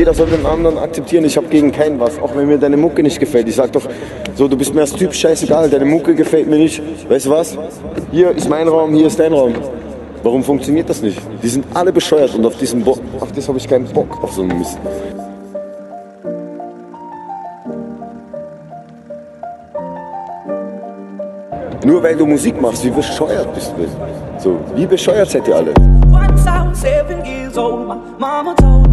jeder soll den anderen akzeptieren. Ich habe gegen keinen was, auch wenn mir deine Mucke nicht gefällt. Ich sag doch, so, du bist mir als Typ scheißegal, deine Mucke gefällt mir nicht. Weißt du was? Hier ist mein Raum, hier ist dein Raum. Warum funktioniert das nicht? Die sind alle bescheuert und auf diesen Bock, auf das habe ich keinen Bock, auf so einen Mist. Nur weil du Musik machst, wie bescheuert bist du? So, wie bescheuert seid ihr alle? Once I was seven years old, my mama told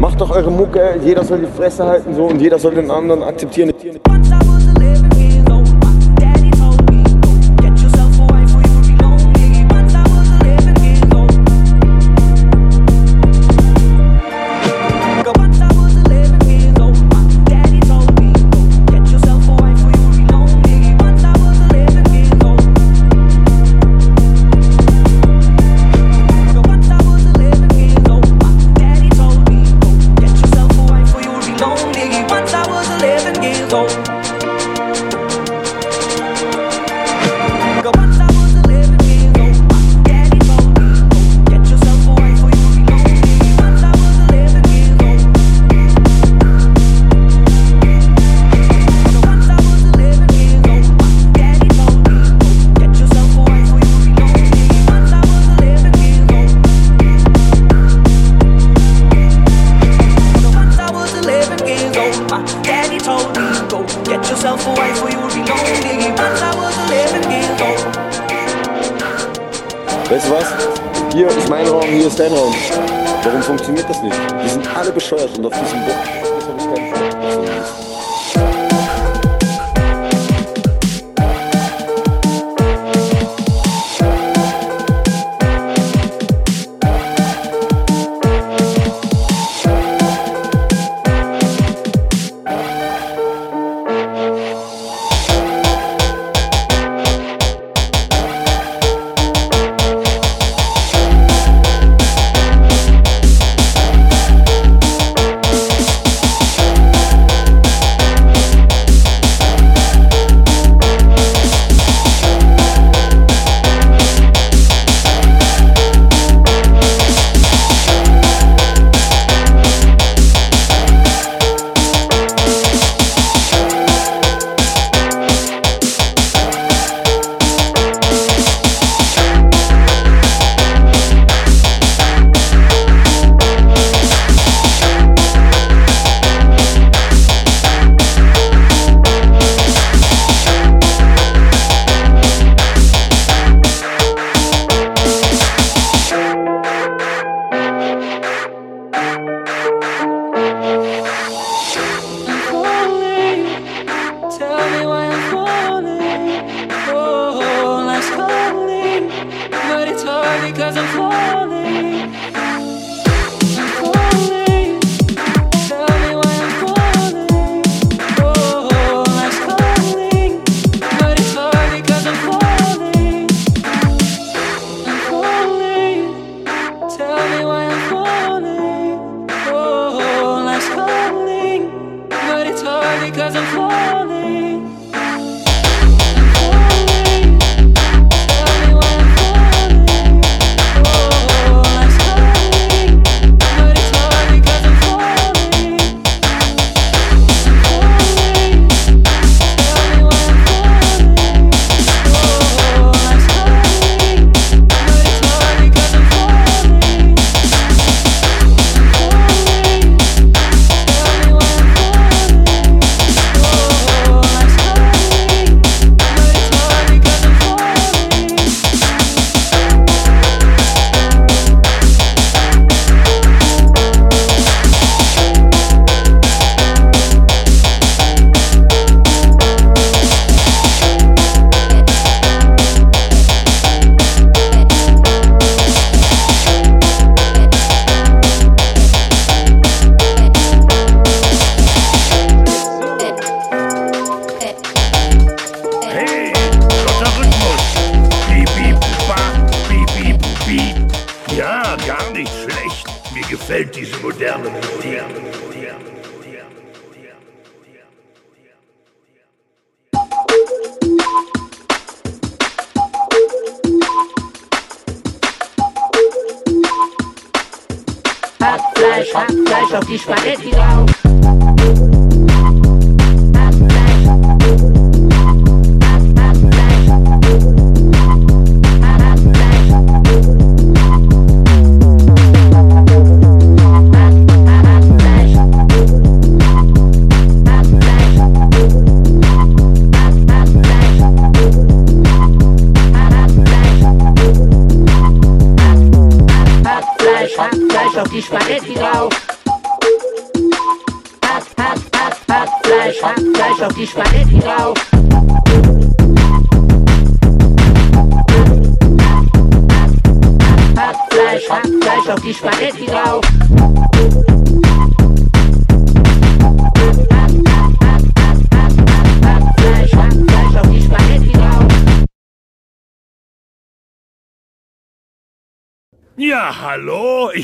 Macht doch eure Mucke, jeder soll die Fresse halten so und jeder soll den anderen akzeptieren.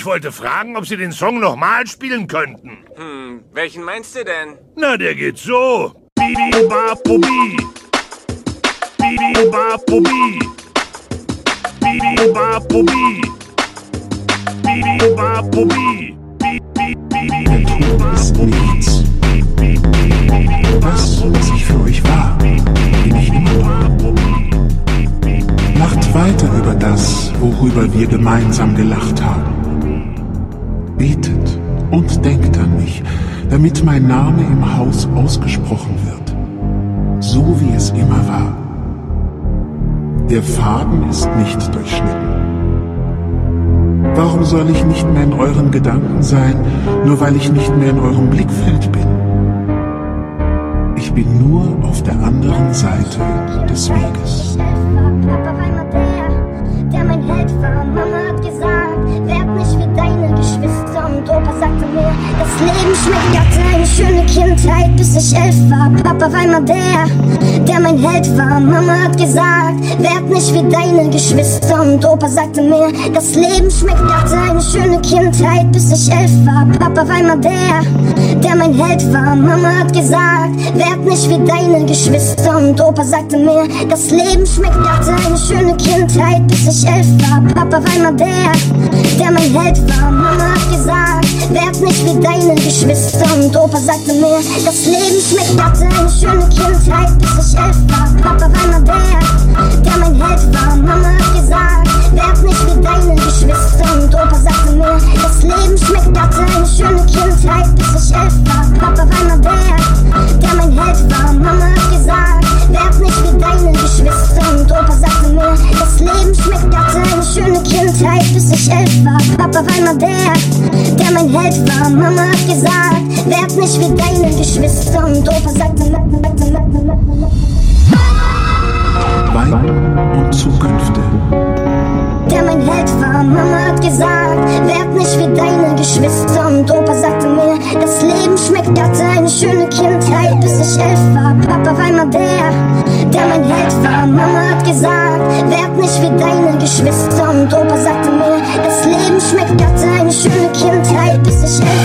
Wollte fragen, ob Sie den Song nochmal spielen könnten. Hm, welchen meinst du denn? Na, der geht so. Bibi ba bubi. Bibi ba bubi. Bibi ba bubi. Bibi ba bubi. Bi- bi- bi- bi- bi- ba ist nichts. Das, was ich für euch war, bin ich immer noch. Lacht weiter über das, worüber wir gemeinsam gelacht haben. Betet und denkt an mich, damit mein Name im Haus ausgesprochen wird. So wie es immer war. Der Faden ist nicht durchschnitten. Warum soll ich nicht mehr in euren Gedanken sein, nur weil ich nicht mehr in eurem Blickfeld bin? Ich bin nur auf der anderen Seite des Weges. Schmeckt. Hatte eine schöne Kindheit, bis ich elf war. Papa war immer der, der mein Held war. Mama hat gesagt, werd nicht wie deine Geschwister. Und Opa sagte mir, das Leben schmeckt. Hatte eine schöne Kindheit, bis ich elf war. Papa war immer der, der mein Held war. Mama hat gesagt, werd nicht wie deine Geschwister. Und Opa sagte mir, das Leben schmeckt. Hatte eine schöne Kindheit, bis ich elf war. Papa war immer der, der mein Held war. Mama hat gesagt, werd nicht wie deine Geschwister. Und Opa sagte mir, das Leben schmeckt. Hatte eine schöne Kindheit, bis ich elf war. Papa war immer der, der mein Held war. Mama werd nicht wie deine Geschwister. Und Opa sagte, Weiden und Zukünfte. der mein Held war. Mama hat gesagt, werd nicht wie deine Geschwister. Und Opa sagte mir, das Leben schmeckt. Hatte eine schöne Kindheit, bis ich elf war. Papa war immer der, der mein Held war. Mama hat gesagt, werd nicht wie deine Geschwister. Und Opa sagte mir, das Leben schmeckt. Hatte eine schöne Kindheit, bis ich elf war.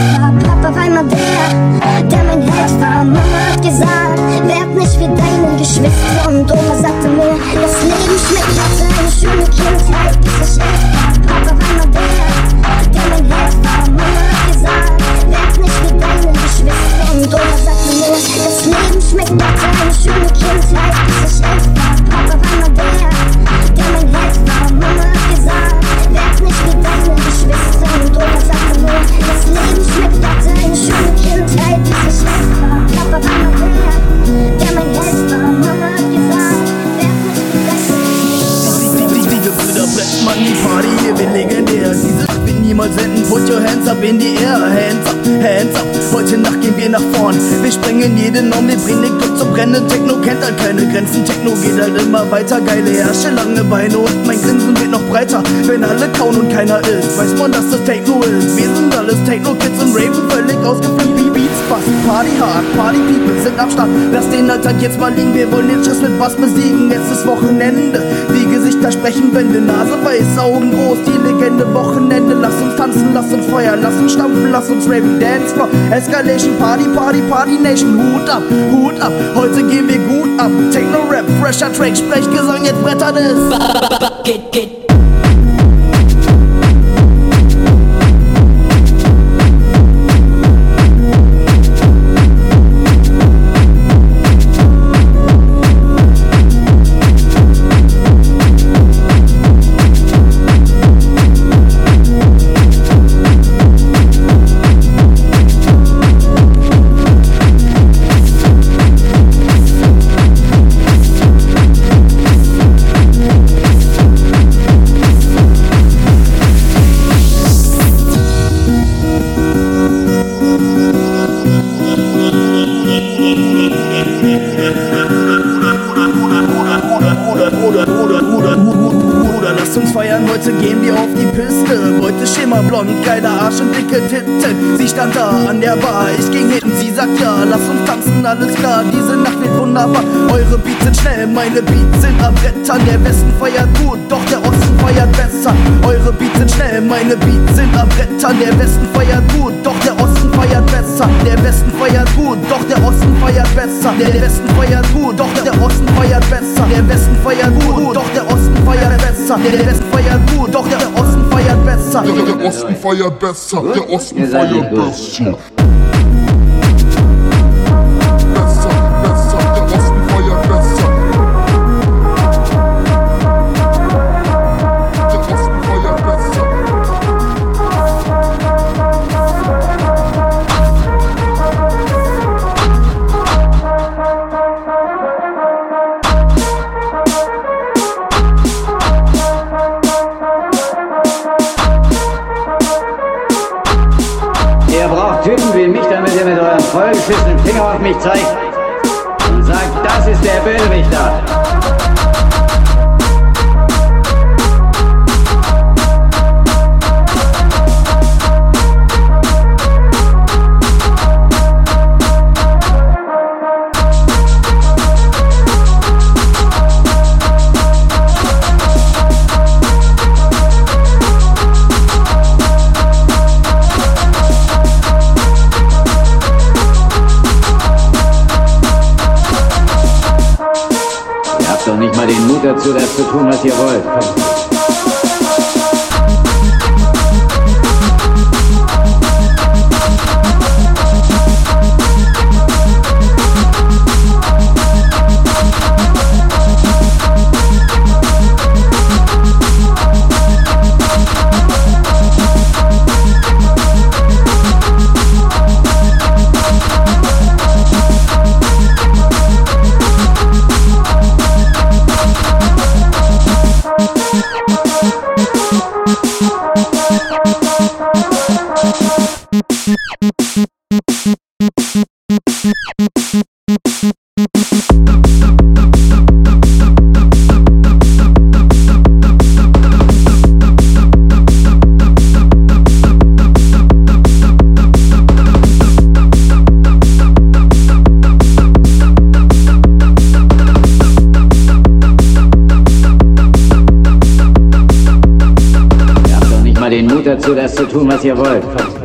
Bringen den Club zum Brennen. Techno kennt halt keine Grenzen, Techno geht halt immer weiter. Geile Herrsche, lange Beine und mein Grinsen wird noch breiter. Wenn alle kauen und keiner ist, weiß man, dass das Techno ist. Wir sind alles Techno-Kids und Raven völlig ausgeflippt. wie Beats, Bass, Party hard, Party People sind am Start. Lass den Alltag jetzt mal liegen, wir wollen den Schiss mit Bass besiegen. Jetzt ist Wochenende, die Gesichter sprechen Wände, Nase weiß, Augen groß, die Legende. Wochenende, lass uns tanzen, lass uns feuern, lass uns stampfen, lass uns raven, Dance Floor, Escalation, Party, Party, Party Nation. Hut ab, Hut ab, heute gehen wir gut ab. Techno-Rap, fresher Track, Sprechgesang, jetzt brettert es. Feiert gut, doch der Osten feiert besser. Der Westen feiert gut, doch der Osten feiert besser. Der Westen feiert gut, doch der Osten feiert besser. Der Westen feiert gut, doch der Osten feiert besser. Der Westen feiert gut, doch der Osten feiert besser. Der, Osten feiert besser, der Osten feiert. Besser, Zeigt und sagt, das ist der Bösewichter. Zu tun, was ihr wollt. Ihr was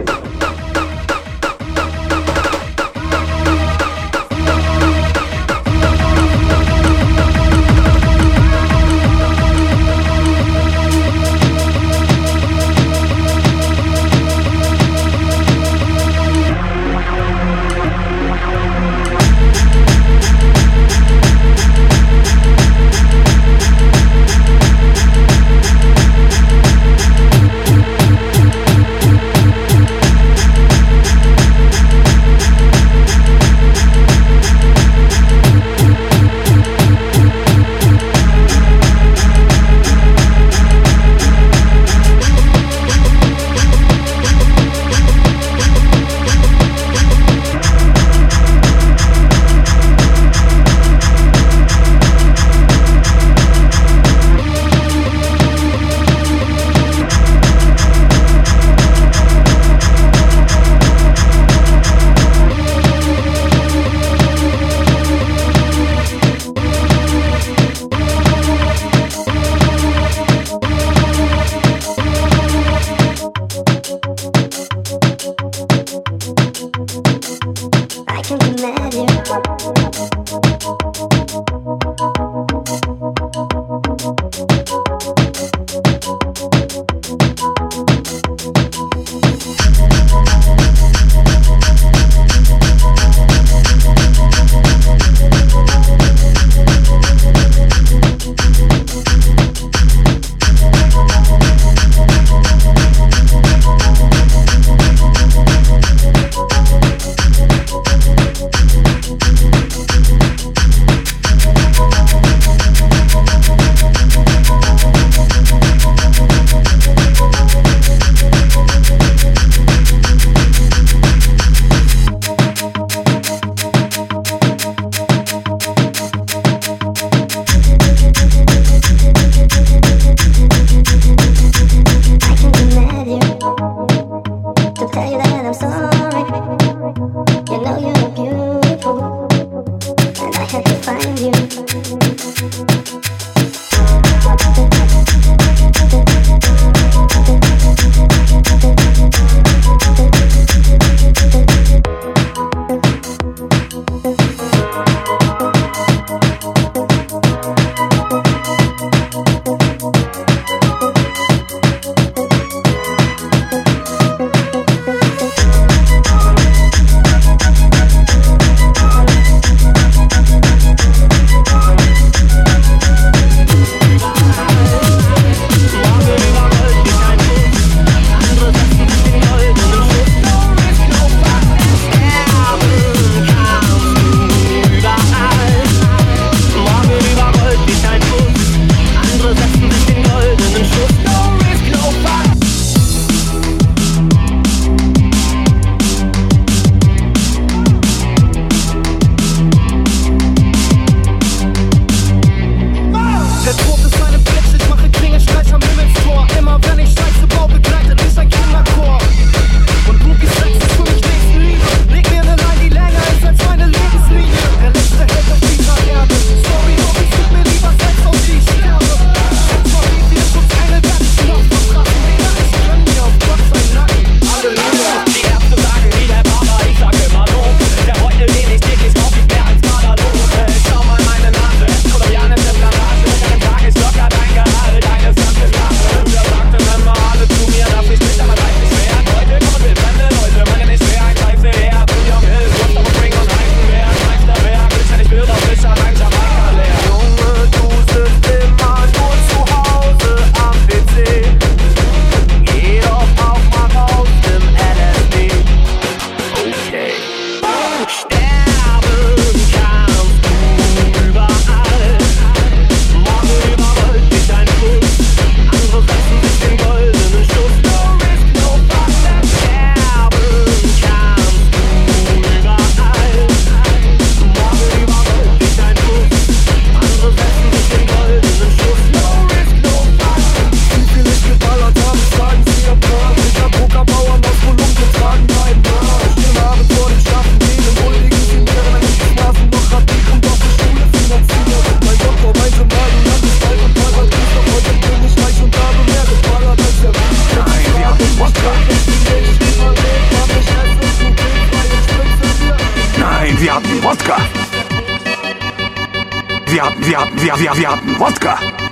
ihr wollt. wir, wir, wir, wir, wir hatten Wodka.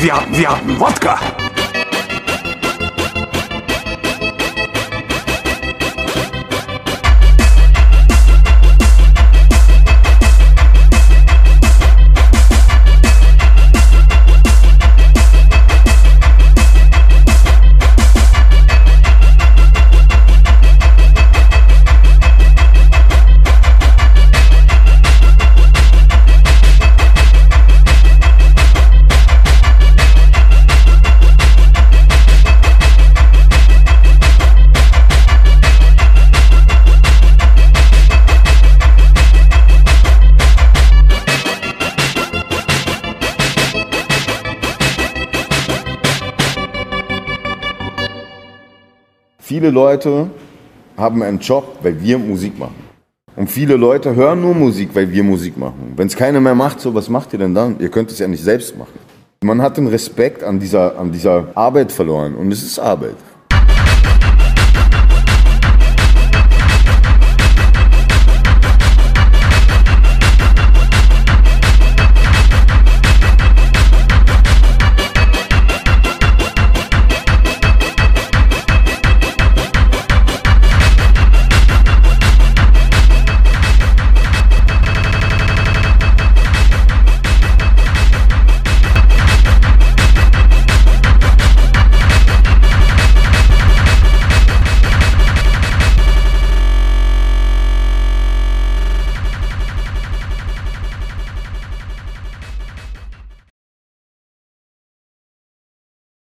Wir, wir, wir, wir Viele Leute haben einen Job, weil wir Musik machen. Und viele Leute hören nur Musik, weil wir Musik machen. Wenn es keiner mehr macht, so was macht ihr denn dann? Ihr könnt es ja nicht selbst machen. Man hat den Respekt an dieser, an dieser Arbeit verloren und es ist Arbeit.